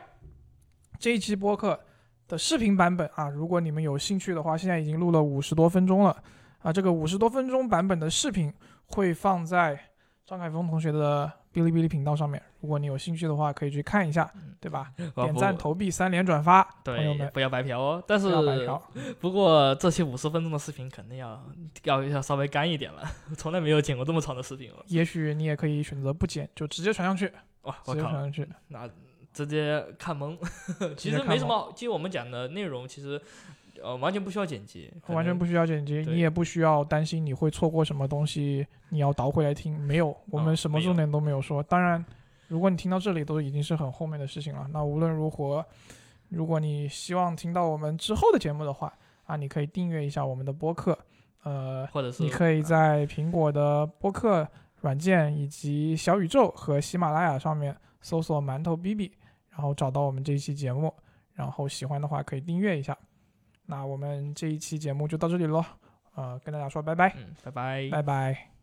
这一期播客的视频版本啊，如果你们有兴趣的话，现在已经录了五十多分钟了啊。这个五十多分钟版本的视频会放在张凯峰同学的哔哩哔哩频道上面，如果你有兴趣的话，可以去看一下，对吧？点赞、投币、三连转发，朋友对，们不要白嫖哦。但是不要白嫖。不过这期五十分钟的视频肯定要要要稍微干一点了，从来没有剪过这么长的视频了。也许你也可以选择不剪，就直接传上去，哇，直我靠，接传上去。那直接看懵。其实没什么，其实我们讲的内容其实呃完全不需要剪辑，完全不需要剪辑，你也不需要担心你会错过什么东西，你要倒回来听。没有，我们什么重点都没有说。当然，如果你听到这里，都已经是很后面的事情了。那无论如何，如果你希望听到我们之后的节目的话，啊，你可以订阅一下我们的播客，呃，或者是你可以在苹果的播客软件以及小宇宙和喜马拉雅上面搜索“馒头 B B”，然后找到我们这一期节目，然后喜欢的话可以订阅一下。那我们这一期节目就到这里喽，呃，跟大家说拜拜，嗯，拜拜。拜拜。